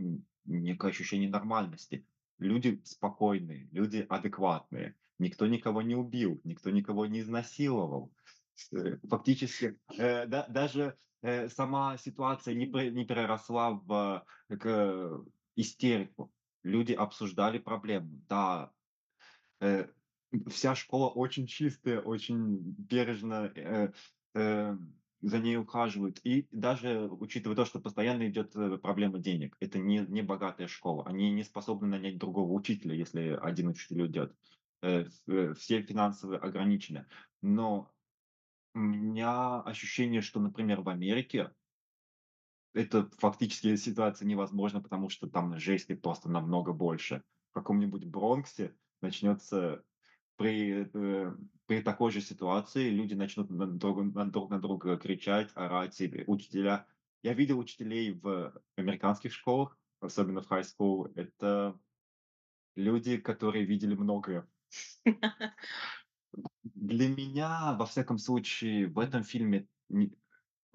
некое ощущение нормальности. Люди спокойные, люди адекватные. Никто никого не убил, никто никого не изнасиловал. Э, фактически, э, да даже, э, сама ситуация не не переросла в, э, к истерику. Люди обсуждали проблему. Да, Э, вся школа очень чистая, очень бережно, э, э, за ней ухаживают. И даже учитывая то, что постоянно идет, э, проблема денег. Это не не богатая школа. Они не способны нанять другого учителя, если один учитель уйдет. Э, э, все финансово ограничены. Но У меня ощущение, что, например, в Америке это фактически ситуация невозможна, потому что там жести просто намного больше. В каком-нибудь Бронксе начнется при, э, при такой же ситуации люди начнут на друг, на друг на друга кричать, орать, или учителя. Я видел учителей в американских школах, особенно в high school. Это люди, которые видели многое. Для меня, во всяком случае, в этом фильме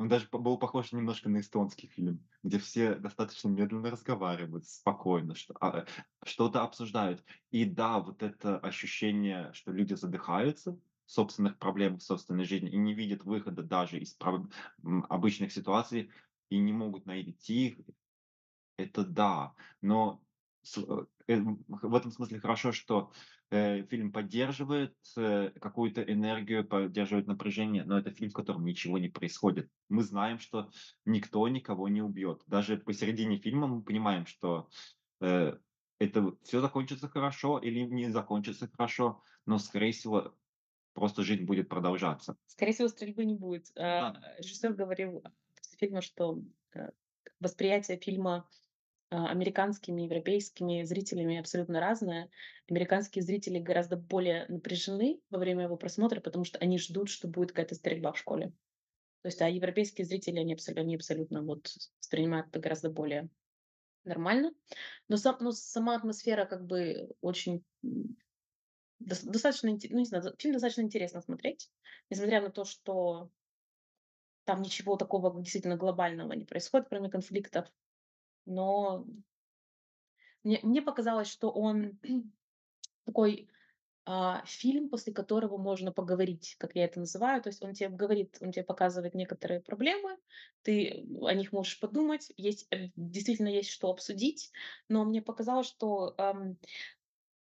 он даже был похож немножко на эстонский фильм, где все достаточно медленно разговаривают, спокойно, а, э, что-то обсуждают. И да, вот это ощущение, что люди задыхаются в собственных проблемах, в собственной жизни и не видят выхода даже из обычных ситуаций и не могут найти их. Это да, но э, эм, в этом смысле хорошо, что, э, фильм поддерживает, э, какую-то энергию, поддерживает напряжение, но это фильм, в котором ничего не происходит. Мы знаем, что никто никого не убьет. Даже посередине фильма мы понимаем, что, э, это все закончится хорошо или не закончится хорошо, но, скорее всего, просто жизнь будет продолжаться. Скорее всего, стрельбы не будет. Да. режиссер говорил после фильма, что, э, восприятие фильма американскими, европейскими зрителями абсолютно разное. Американские зрители гораздо более напряжены во время его просмотра, потому что они ждут, что будет какая-то стрельба в школе. То есть, а европейские зрители, они абсолютно, они абсолютно вот воспринимают это гораздо более нормально. Но, сам, но сама атмосфера как бы очень достаточно, ну не знаю, фильм достаточно интересно смотреть, несмотря на то, что там ничего такого действительно глобального не происходит, кроме конфликтов но мне мне показалось, что он такой, а, фильм, после которого можно поговорить, как я это называю. То есть он тебе говорит, он тебе показывает некоторые проблемы, ты о них можешь подумать, есть, э, действительно есть что обсудить. Но мне показалось, что, ам,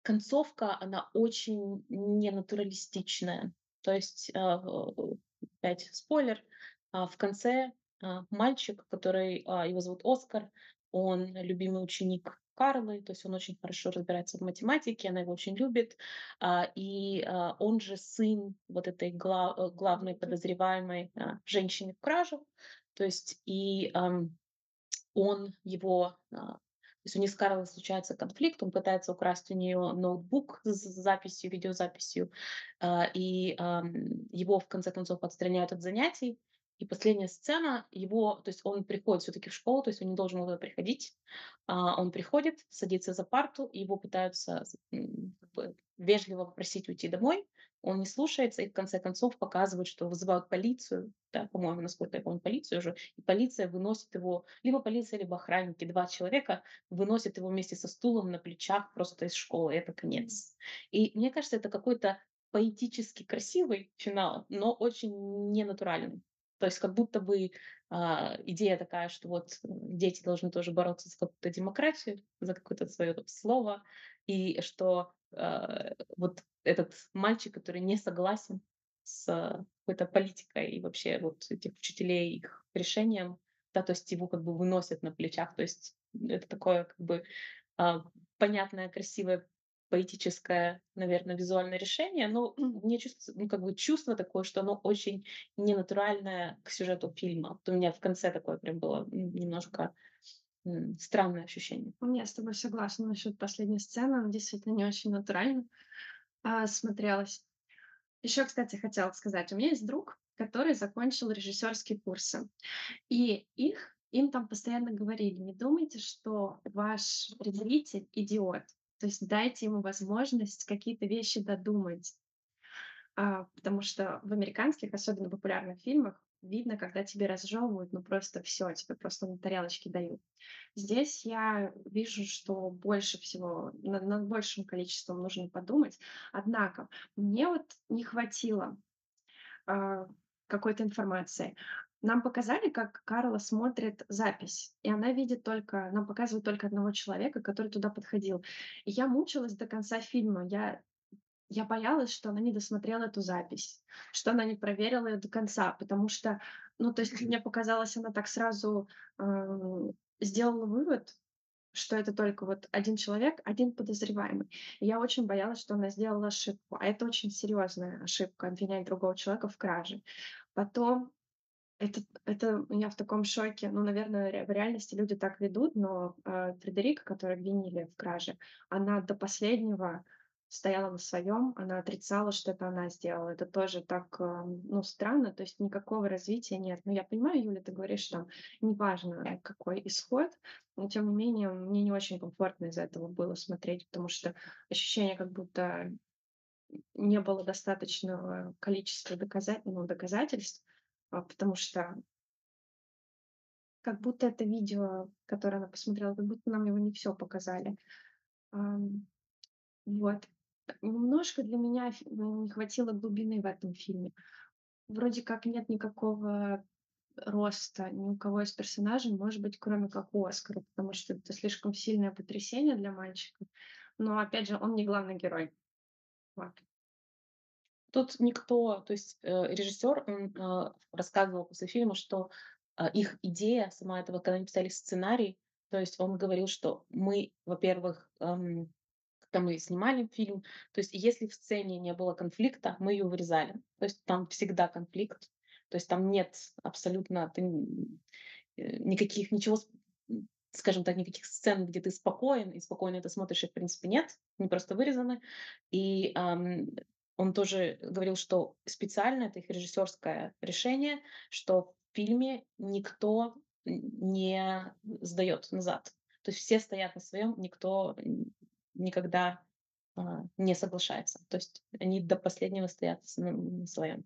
концовка, она очень ненатуралистичная. То есть, а, опять спойлер, а, в конце, а, мальчик, который, а, его зовут Оскар, он любимый ученик Карлы, то есть он очень хорошо разбирается в математике, она его очень любит. А, и а, он же сын вот этой гла- э, главной подозреваемой а, женщины в кражу. То есть и он его то есть у них с Карлой случается конфликт, он пытается украсть у нее ноутбук с записью, видеозаписью, и его в конце концов отстраняют от занятий, и последняя сцена, его, то есть он приходит все-таки в школу, то есть он не должен туда приходить. А, он приходит, садится за парту, и его пытаются как бы, вежливо попросить уйти домой. Он не слушается, и в конце концов показывают, что вызывают полицию, да, по-моему, насколько я помню, полицию уже, и полиция выносит его, либо полиция, либо охранники, два человека выносят его вместе со стулом на плечах просто из школы, это конец. И мне кажется, это какой-то поэтически красивый финал, но очень ненатуральный. То есть как будто бы а, идея такая, что вот дети должны тоже бороться за какую-то демократию, за какое-то свое слово, и что а, вот этот мальчик, который не согласен с какой-то политикой и вообще вот этих учителей, их решением, да, то есть его как бы выносят на плечах, то есть это такое как бы а, понятное, красивое поэтическое, наверное, визуальное решение, но мне чувство, ну, как бы чувство такое, что оно очень ненатуральное к сюжету фильма. Вот у меня в конце такое прям было немножко странное ощущение. Я с тобой согласна насчет последней сцены. Она действительно не очень натурально а, смотрелась. Еще, кстати, хотела сказать, у меня есть друг, который закончил режиссерские курсы. И их им там постоянно говорили, не думайте, что ваш зритель идиот. То есть дайте ему возможность какие-то вещи додумать. А, потому что в американских, особенно популярных фильмах, видно, когда тебе разжевывают, ну просто все, тебе просто на тарелочке дают. Здесь я вижу, что больше всего, над, над большим количеством нужно подумать. Однако мне вот не хватило а, какой-то информации. Нам показали, как Карла смотрит запись, и она видит только нам показывают только одного человека, который туда подходил. И я мучилась до конца фильма. Я я боялась, что она не досмотрела эту запись, что она не проверила её до конца, потому что, ну, то есть мне показалось, она так сразу, э, сделала вывод, что это только вот один человек, один подозреваемый. И я очень боялась, что она сделала ошибку, а это очень серьезная ошибка- обвинять другого человека в краже. Потом это это я в таком шоке. Ну, наверное, в реальности люди так ведут, но, э, Фредерика, которую обвинили в краже, она до последнего стояла на своем, она отрицала, что это она сделала. Это тоже так, э, ну, странно, то есть никакого развития нет. Ну, я понимаю, Юля, ты говоришь, что неважно, какой исход, но тем не менее мне не очень комфортно из-за этого было смотреть, потому что ощущение, как будто не было достаточного количества доказа ну, доказательств, потому что как будто это видео, которое она посмотрела, как будто нам его не все показали. Вот. Немножко для меня ну, не хватило глубины в этом фильме. Вроде как нет никакого роста ни у кого из персонажей, может быть, кроме как у Оскара, потому что это слишком сильное потрясение для мальчика. Но опять же, он не главный герой. Вот. Тут никто, то есть э, режиссер, он э, рассказывал после фильма, что э, их идея сама этого, когда они писали сценарий, то есть он говорил, что мы, во-первых, когда мы снимали фильм, то есть если в сцене не было конфликта, мы ее вырезали. То есть там всегда конфликт, то есть там нет абсолютно ты, э, никаких, ничего, скажем так, никаких сцен, где ты спокоен, и спокойно это смотришь, и в принципе нет, не просто вырезаны. И эм, он тоже говорил, что специально это их режиссерское решение, что в фильме никто не сдает назад. То есть все стоят на своем, никто никогда а, не соглашается. То есть они до последнего стоят на своем.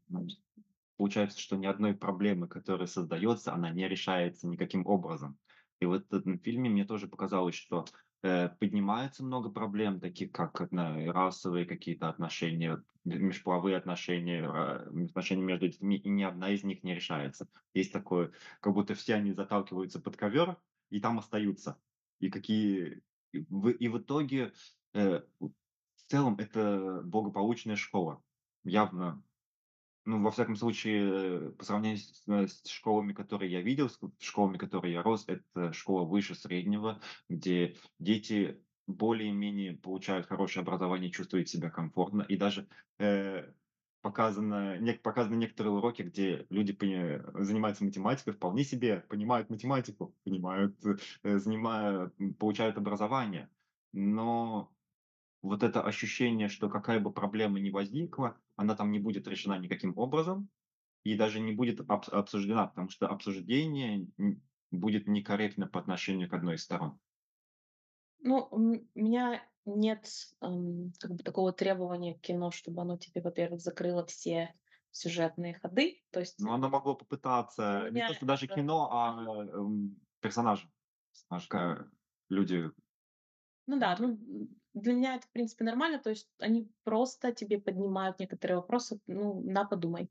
Получается, что ни одной проблемы, которая создается, она не решается никаким образом. И вот в этом фильме мне тоже показалось, что э, поднимается много проблем, таких как э, расовые какие-то отношения, межполовые отношения, э, отношения между детьми, и ни одна из них не решается. Есть такое, как будто все они заталкиваются под ковер и там остаются. И какие и в, и в итоге э, в целом это благополучная школа. Явно ну, во всяком случае, по сравнению с, э, с школами, которые я видел, с школами, которые я рос, это школа выше среднего, где дети более-менее получают хорошее образование, чувствуют себя комфортно. И даже э, показано, не, показаны некоторые уроки, где люди пони, занимаются математикой, вполне себе понимают математику, понимают, э, занимают, получают образование. Но вот это ощущение, что какая бы проблема ни возникла, она там не будет решена никаким образом и даже не будет обс- обсуждена, потому что обсуждение будет некорректно по отношению к одной из сторон. Ну, у меня нет эм, как бы такого требования к кино, чтобы оно тебе, во-первых, закрыло все сюжетные ходы. То есть Ну, оно могло попытаться, не то, что даже кино, а эм, персонажи. Персонажи, люди. Ну да, ну для меня это, в принципе, нормально. То есть они просто тебе поднимают некоторые вопросы, ну, на подумай.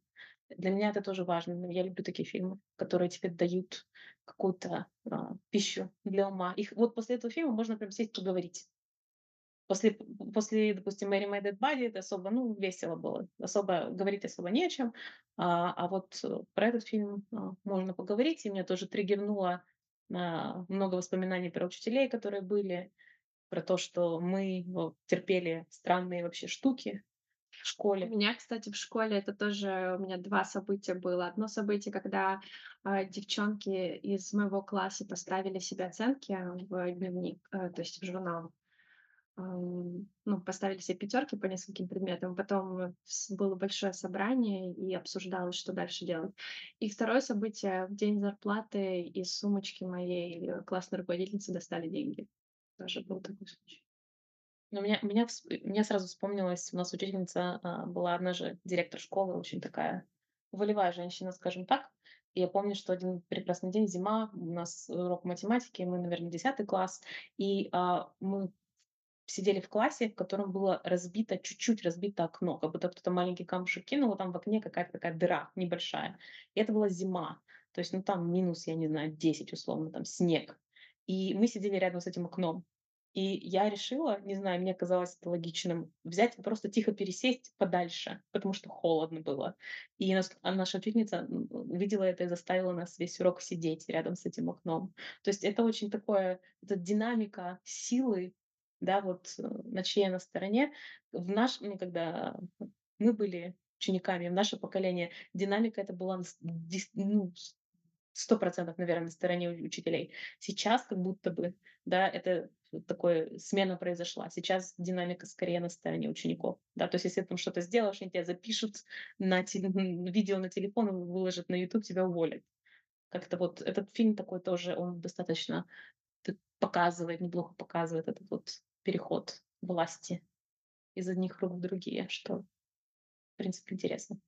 Для меня это тоже важно. Я люблю такие фильмы, которые тебе дают какую-то а, пищу для ума. Их вот после этого фильма можно прям сесть поговорить. После, после, допустим, Mary My Dead Body это особо, ну, весело было. Особо говорить особо не о чем. А, а вот э, про этот фильм а, можно поговорить. И меня тоже триггернуло а, много воспоминаний про учителей, которые были про то, что мы вот, терпели странные вообще штуки в У школе. меня, кстати, в школе это тоже у меня 2 события было. Одно событие, когда, а, девчонки из моего класса поставили себе оценки в дневник, э, то есть в журнал. Ну, поставили себе пятерки по нескольким предметам. Потом было большое собрание и обсуждалось, что дальше делать. И второе событие: в день зарплаты из сумочки моей, э, классной руководительницы достали деньги. Тоже был такой случай. Но меня, меня, вс- мне сразу вспомнилась, у нас учительница а, была одна же директор школы, очень такая волевая женщина, скажем так. И я помню, что один прекрасный день, зима, у нас урок математики, мы, наверное, 10 класс, и а, мы сидели в классе, в котором было разбито, чуть-чуть разбито окно, как будто кто-то маленький камушек кинул, и там в окне какая-то такая дыра небольшая. И это была зима. То есть, ну, там минус, я не знаю, 10 условно, там снег. И мы сидели рядом с этим окном. И я решила, не знаю, мне казалось это логичным, взять и просто тихо пересесть подальше, потому что холодно было. И а наша учительница видела это и заставила нас весь урок сидеть рядом с этим окном. То есть это очень такое, это динамика силы, да, вот э, на чьей на стороне. В наш, ну, когда мы были учениками, в наше поколение, динамика это была ну, сто процентов, наверное, на стороне учителей. Сейчас как будто бы, да, это такое смена произошла. Сейчас динамика скорее на стороне учеников. Да? То есть если ты там что-то сделаешь, они тебя запишут на теле... видео на телефон, выложат на YouTube, тебя уволят. Как-то вот этот фильм такой тоже, он достаточно показывает, неплохо показывает этот вот переход власти из одних рук в другие, что, в принципе, интересно.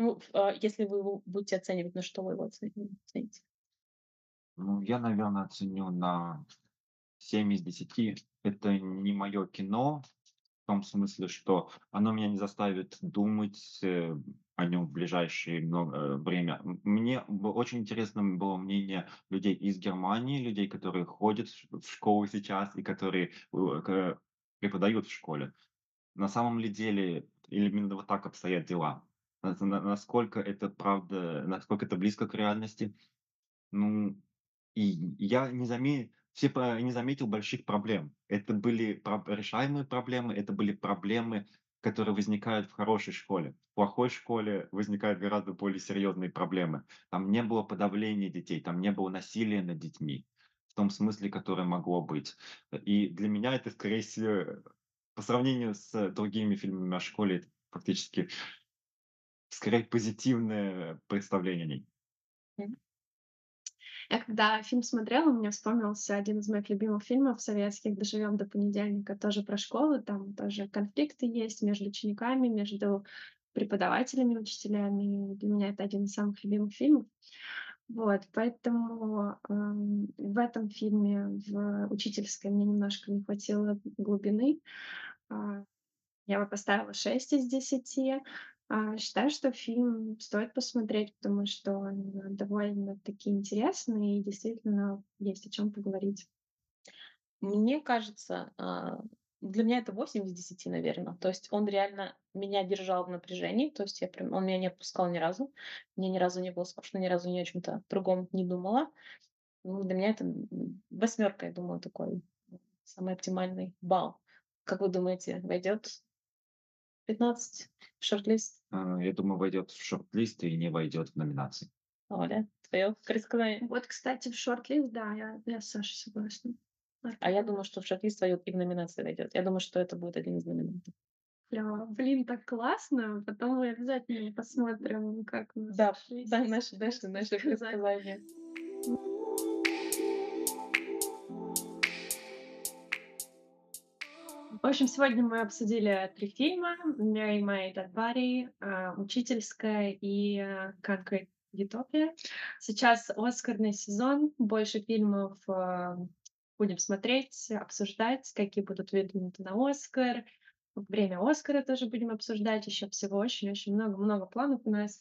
Ну, а если вы его будете оценивать, на что вы его оцените? Ну, я, наверное, оценю на 7 из 10. Это не мое кино, в том смысле, что оно меня не заставит думать э, о нем в ближайшее э, время. Мне очень интересно было мнение людей из Германии, людей, которые ходят в школу сейчас и которые э, преподают в школе. На самом ли деле, или именно вот так обстоят дела? Насколько это правда, насколько это близко к реальности? Ну, и я не заме все не заметил больших проблем. Это были решаемые проблемы, это были проблемы, которые возникают в хорошей школе. В плохой школе возникают гораздо более серьезные проблемы. Там не было подавления детей, там не было насилия над детьми в том смысле, которое могло быть. И для меня это, скорее всего, по сравнению с другими фильмами о школе, это фактически скорее позитивное представление о ней. Я когда фильм смотрела, мне вспомнился один из моих любимых фильмов советских «Доживем до понедельника», тоже про школу, там тоже конфликты есть между учениками, между преподавателями, учителями. Для меня это один из самых любимых фильмов. Вот, поэтому э, в этом фильме, в учительской, мне немножко не хватило глубины. Э, я бы поставила 6 из 10. А, считаю, что фильм стоит посмотреть, потому что он довольно-таки интересный и действительно есть о чем поговорить. Мне кажется, а, для меня это 8 из 10, наверное. То есть он реально меня держал в напряжении, то есть я прям, он меня не отпускал ни разу. Мне ни разу не было скучно, ни разу ни о чем-то другом не думала. Ну, для меня это восьмерка, я думаю, такой самый оптимальный балл. Как вы думаете, войдет 15 в шорт-лист? А, я думаю, войдет в шорт-лист и не войдет в номинации. Оля, твое предсказание? Вот, кстати, в шорт-лист, да, я, я с Сашей согласна. А я думаю, что в шорт-лист войдет и в номинации войдет. Я думаю, что это будет один из номинантов. Клево. Блин, так классно. Потом мы обязательно посмотрим, как у нас Да, да, наши, наши, наши предсказания. В общем, сегодня мы обсудили три фильма. «Mary May Dead Body», а, «Учительская» и а, «Concrete Utopia». Сейчас Оскарный сезон, больше фильмов а, будем смотреть, обсуждать, какие будут выдвинуты на Оскар. Время Оскара тоже будем обсуждать, еще всего очень-очень много-много планов у нас.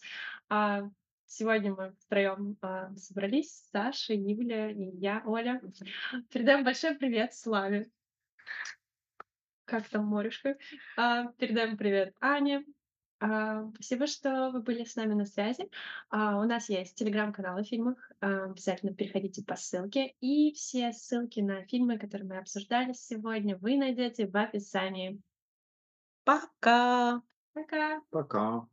Сегодня мы втроем э, собрались, Саша, Юля и я, Оля. Передаем большой привет Славе. Как там морюшка? А, передаем привет Ане. А, спасибо, что вы были с нами на связи. А, у нас есть телеграм-канал о фильмах. А, обязательно переходите по ссылке. И все ссылки на фильмы, которые мы обсуждали сегодня, вы найдете в описании. Пока! Пока! Пока!